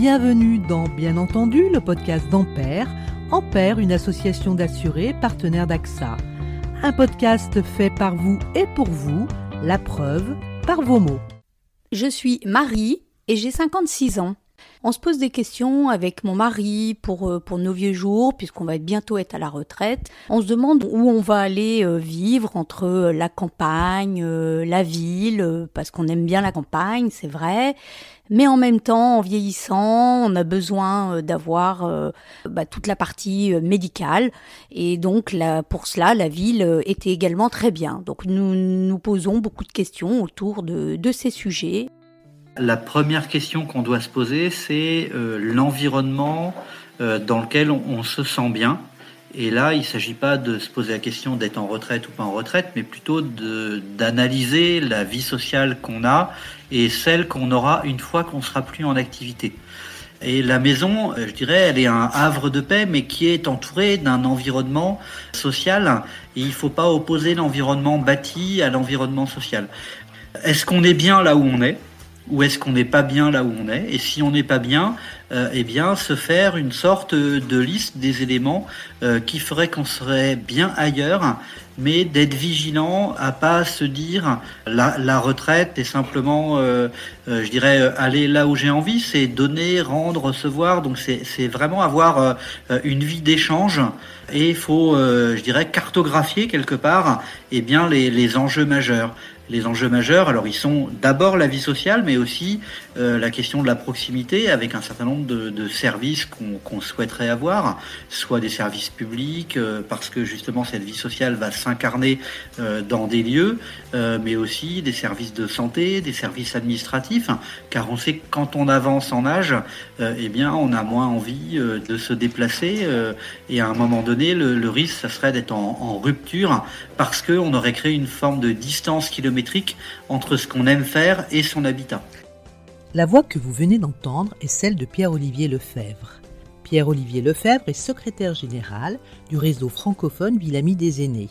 Bienvenue dans Bien entendu, le podcast d'Ampère. Ampère, une association d'assurés partenaire d'AXA. Un podcast fait par vous et pour vous, la preuve par vos mots. Je suis Marie et j'ai 56 ans. On se pose des questions avec mon mari pour, euh, pour nos vieux jours, puisqu'on va bientôt être à la retraite. On se demande où on va aller euh, vivre entre euh, la campagne, la ville, parce qu'on aime bien la campagne, c'est vrai. Mais en même temps, en vieillissant, on a besoin d'avoir bah, toute la partie médicale. Et donc, pour cela, la ville était également très bien. Donc, nous nous posons beaucoup de questions autour de ces sujets. La première question qu'on doit se poser, c'est euh, l'environnement euh, dans lequel on, se sent bien. Et là, il ne s'agit pas de se poser la question d'être en retraite ou pas en retraite, mais plutôt d'analyser la vie sociale qu'on a et celle qu'on aura une fois qu'on sera plus en activité. Et la maison, euh, je dirais, elle est un havre de paix, mais qui est entourée d'un environnement social. Il ne faut pas opposer l'environnement bâti à l'environnement social. Est-ce qu'on est bien là où on est? Ou est-ce qu'on n'est pas bien là où on est Et si on n'est pas bien, eh bien, se faire une sorte de liste des éléments euh, qui ferait qu'on serait bien ailleurs, mais d'être vigilant à pas se dire la, retraite est simplement, euh, je dirais, aller là où j'ai envie, c'est donner, rendre, recevoir. Donc c'est vraiment avoir une vie d'échange et il faut, je dirais, cartographier quelque part, eh bien, les, les enjeux majeurs les enjeux majeurs. Alors ils sont d'abord la vie sociale, mais aussi euh, la question de la proximité avec un certain nombre de, services qu'on souhaiterait avoir, soit des services publics, euh, parce que justement cette vie sociale va s'incarner euh, dans des lieux, mais aussi des services de santé, des services administratifs, car on sait que quand on avance en âge, eh bien on a moins envie de se déplacer, et à un moment donné, le, risque, ça serait d'être en, en rupture, parce qu'on aurait créé une forme de distance kilométrique entre ce qu'on aime faire et son habitat. La voix que vous venez d'entendre est celle de Pierre-Olivier Lefebvre. Pierre-Olivier Lefebvre est secrétaire général du réseau francophone Villamy des Aînés.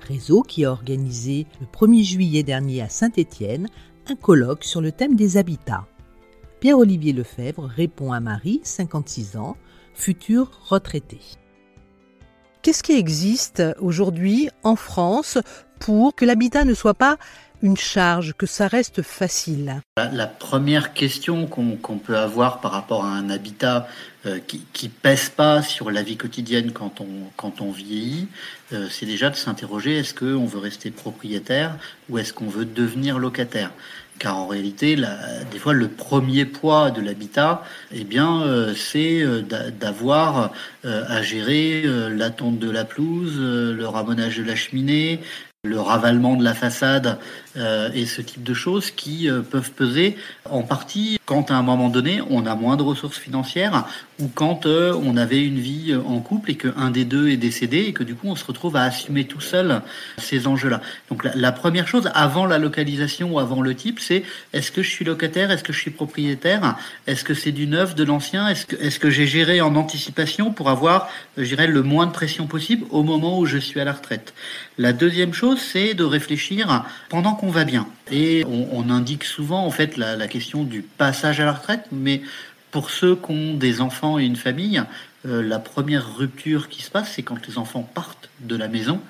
Réseau qui a organisé le 1er juillet dernier à Saint-Étienne un colloque sur le thème des habitats. Pierre-Olivier Lefebvre répond à Marie, 56 ans, future retraitée. Qu'est-ce qui existe aujourd'hui en France pour que l'habitat ne soit pas une charge, que ça reste facile. La, première question qu'on peut avoir par rapport à un habitat euh, qui, qui pèse pas sur la vie quotidienne quand on, vieillit, euh, c'est déjà de s'interroger est-ce qu'on veut rester propriétaire ou est-ce qu'on veut devenir locataire? Car en réalité, des fois, le premier poids de l'habitat, eh bien, euh, c'est d'avoir à gérer l'attente de la pelouse, le ramonage de la cheminée, le ravalement de la façade euh, et ce type de choses qui euh, peuvent peser en partie quand à un moment donné on a moins de ressources financières ou quand euh, on avait une vie en couple et qu'un des deux est décédé et que du coup on se retrouve à assumer tout seul ces enjeux-là. Donc la, première chose avant la localisation ou avant le type, c'est est-ce que je suis locataire, est-ce que je suis propriétaire, est-ce que c'est du neuf, de l'ancien, est-ce que, est-ce que j'ai géré en anticipation pour avoir, je dirais, le moins de pression possible au moment où je suis à la retraite? La deuxième chose, c'est de réfléchir pendant qu'on va bien. Et on, indique souvent en fait la, question du passage à la retraite, mais pour ceux qui ont des enfants et une famille, euh, la première rupture qui se passe, c'est quand les enfants partent de la maison.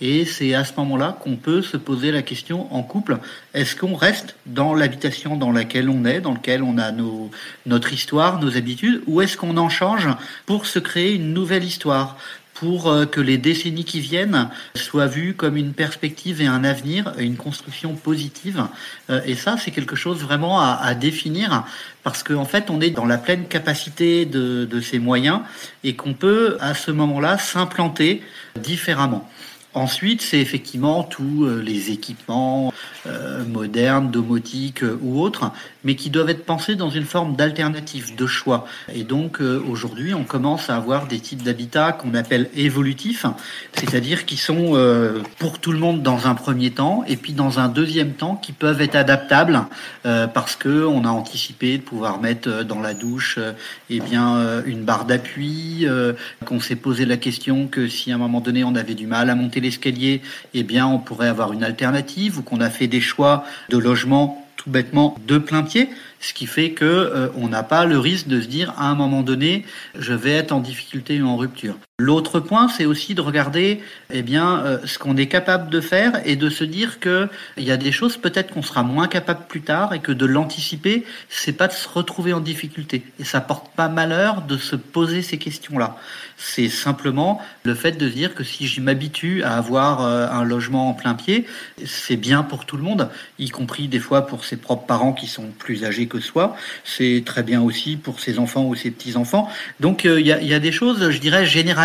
Et c'est à ce moment-là qu'on peut se poser la question en couple, est-ce qu'on reste dans l'habitation dans laquelle on est, dans laquelle on a notre histoire, nos habitudes, ou est-ce qu'on en change pour se créer une nouvelle histoire? Pour euh, que les décennies qui viennent soient vues comme une perspective et un avenir, une construction positive. Euh, et ça, c'est quelque chose vraiment à, définir parce qu'en fait, on est dans la pleine capacité de, de ces moyens et qu'on peut à ce moment-là s'implanter différemment. Ensuite, c'est effectivement tous euh, les équipements euh, modernes, domotiques euh, ou autres, mais qui doivent être pensés dans une forme d'alternative, de choix. Et donc aujourd'hui, on commence à avoir des types d'habitats qu'on appelle évolutifs, c'est-à-dire qui sont pour tout le monde dans un premier temps, et puis dans un deuxième temps qui peuvent être adaptables parce que on a anticipé de pouvoir mettre dans la douche eh bien une barre d'appui, qu'on s'est posé la question que si à un moment donné on avait du mal à monter l'escalier, eh bien, on pourrait avoir une alternative ou qu'on a fait des choix de logement tout bêtement de plein pied, Ce qui fait que euh, on n'a pas le risque de se dire à un moment donné, je vais être en difficulté ou en rupture. L'autre point, c'est aussi de regarder eh bien, euh, ce qu'on est capable de faire et de se dire qu'il y a des choses peut-être qu'on sera moins capable plus tard et que de l'anticiper, c'est pas de se retrouver en difficulté. Et ça porte pas malheur de se poser ces questions-là. C'est simplement le fait de dire que si je m'habitue à avoir euh, un logement en plein pied, c'est bien pour tout le monde, y compris des fois pour ses propres parents qui sont plus âgés que soi. C'est très bien aussi pour ses enfants ou ses petits-enfants. Donc euh, il y, a, y a des choses, je dirais, générales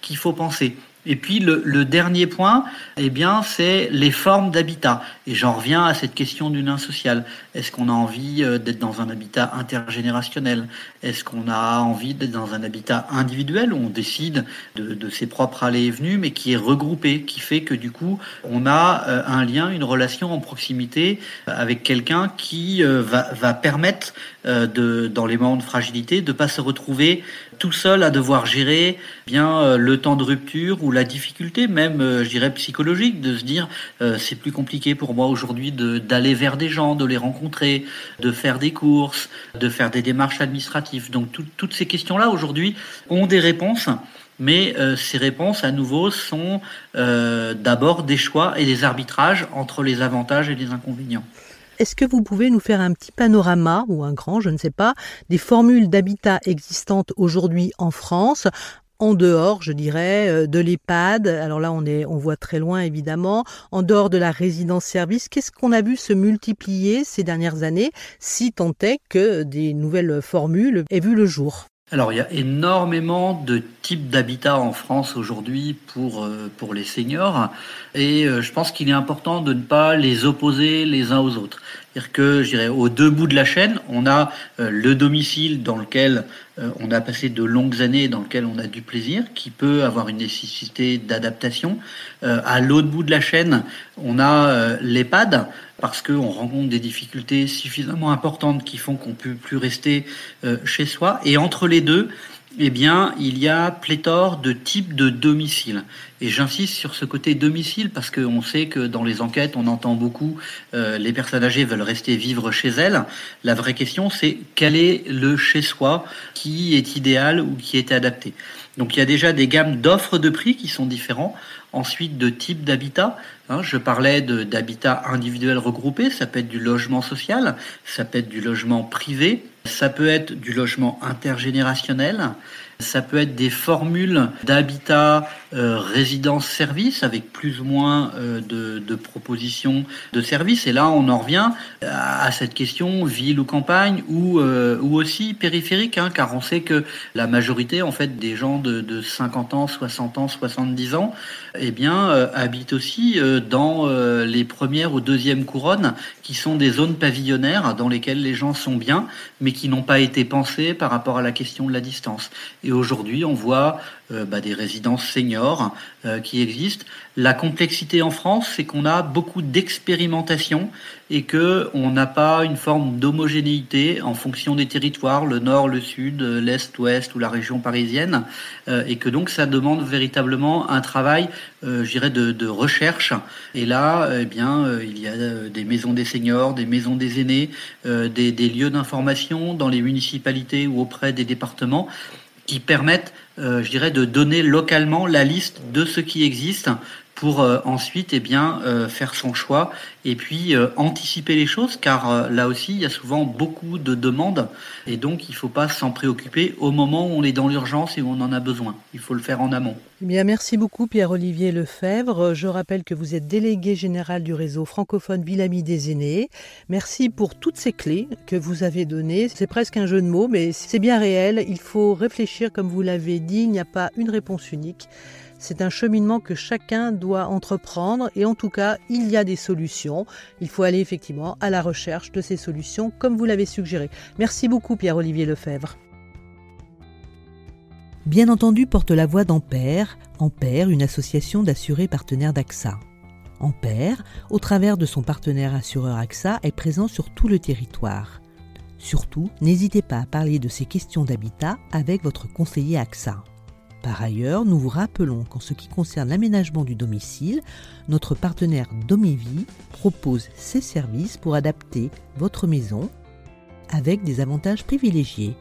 qu'il faut penser. Et puis le, dernier point, eh bien, c'est les formes d'habitat. Et j'en reviens à cette question du lien social. Est-ce qu'on a envie euh, d'être dans un habitat intergénérationnel? Est-ce qu'on a envie d'être dans un habitat individuel où on décide de, ses propres allées et venues, mais qui est regroupé, qui fait que du coup, on a euh, un lien, une relation en proximité avec quelqu'un qui euh, va, va permettre de, dans les moments de fragilité, de pas se retrouver tout seul à devoir gérer bien le temps de rupture ou la difficulté même, euh, je dirais, psychologique de se dire euh, c'est plus compliqué pour moi aujourd'hui d'aller vers des gens, de les rencontrer, de faire des courses, de faire des démarches administratives. Donc toutes ces questions-là aujourd'hui ont des réponses. Mais euh, ces réponses, à nouveau, sont d'abord des choix et des arbitrages entre les avantages et les inconvénients. Est-ce que vous pouvez nous faire un petit panorama, ou un grand, je ne sais pas, des formules d'habitat existantes aujourd'hui en France en dehors, je dirais, euh, de l'EHPAD? Alors là, on est, on voit très loin évidemment. En dehors de la résidence-service, qu'est-ce qu'on a vu se multiplier ces dernières années, si tant est que des nouvelles formules aient vu le jour? Alors il y a énormément de types d'habitats en France aujourd'hui pour, euh, pour les seniors et euh, je pense qu'il est important de ne pas les opposer les uns aux autres. C'est-à-dire que, je dirais, aux deux bouts de la chaîne, on a euh, le domicile dans lequel on a passé de longues années, dans lequel on a du plaisir, qui peut avoir une nécessité d'adaptation. à l'autre bout de la chaîne, on a l'EHPAD, parce qu'on rencontre des difficultés suffisamment importantes qui font qu'on ne peut plus rester chez soi. Et entre les deux, eh bien, il y a pléthore de types de domiciles. Et j'insiste sur ce côté domicile parce qu'on sait que dans les enquêtes, on entend beaucoup euh, les personnes âgées veulent rester vivre chez elles. La vraie question, c'est quel est le chez-soi qui est idéal ou qui est adapté. Donc il y a déjà des gammes d'offres de prix qui sont différents. Ensuite, de type d'habitat. Hein, je parlais d'habitat individuel regroupé. Ça peut être du logement social, ça peut être du logement privé, ça peut être du logement intergénérationnel. Ça peut être des formules d'habitat euh, résidence-service avec plus ou moins euh, de, propositions de services. Et là, on en revient à, cette question ville ou campagne ou, euh, ou aussi périphérique, hein, car on sait que la majorité en fait des gens de, de 50 ans, 60 ans, 70 ans, eh bien, habitent aussi dans les premières ou deuxièmes couronnes, qui sont des zones pavillonnaires dans lesquelles les gens sont bien, mais qui n'ont pas été pensées par rapport à la question de la distance. Et aujourd'hui, on voit euh, bah, des résidences seniors euh, qui existent. La complexité en France, c'est qu'on a beaucoup d'expérimentation et que on n'a pas une forme d'homogénéité en fonction des territoires, le nord, le sud, l'est, l'ouest ou la région parisienne, euh, et que donc ça demande véritablement un travail, je dirais, de, recherche. Et là, eh bien, il y a des maisons des seniors, des maisons des aînés, des lieux d'information dans les municipalités ou auprès des départements qui permettent, euh, je dirais, de donner localement la liste de ce qui existe pour euh, ensuite eh bien, euh, faire son choix et puis euh, anticiper les choses, car là aussi, il y a souvent beaucoup de demandes, et donc il ne faut pas s'en préoccuper au moment où on est dans l'urgence et où on en a besoin. Il faut le faire en amont. Eh bien, merci beaucoup Pierre-Olivier Lefebvre. Je rappelle que vous êtes délégué général du réseau francophone Villamy des aînés. Merci pour toutes ces clés que vous avez données. C'est presque un jeu de mots, mais c'est bien réel. Il faut réfléchir, comme vous l'avez dit, il n'y a pas une réponse unique. C'est un cheminement que chacun doit entreprendre et en tout cas, il y a des solutions. Il faut aller effectivement à la recherche de ces solutions comme vous l'avez suggéré. Merci beaucoup Pierre-Olivier Lefebvre. Bien entendu porte la voix d'Ampère, Ampère, une association d'assurés partenaires d'AXA. Ampère, au travers de son partenaire assureur AXA, est présent sur tout le territoire. Surtout, n'hésitez pas à parler de ces questions d'habitat avec votre conseiller AXA. Par ailleurs, nous vous rappelons qu'en ce qui concerne l'aménagement du domicile, notre partenaire Domivie propose ses services pour adapter votre maison avec des avantages privilégiés.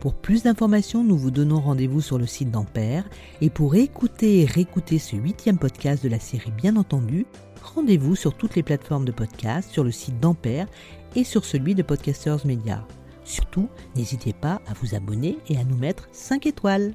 Pour plus d'informations, nous vous donnons rendez-vous sur le site d'Ampère. Et pour écouter et réécouter ce huitième podcast de la série Bien entendu, rendez-vous sur toutes les plateformes de podcast, sur le site d'Ampère et sur celui de Podcasters Media. Surtout, n'hésitez pas à vous abonner et à nous mettre 5 étoiles.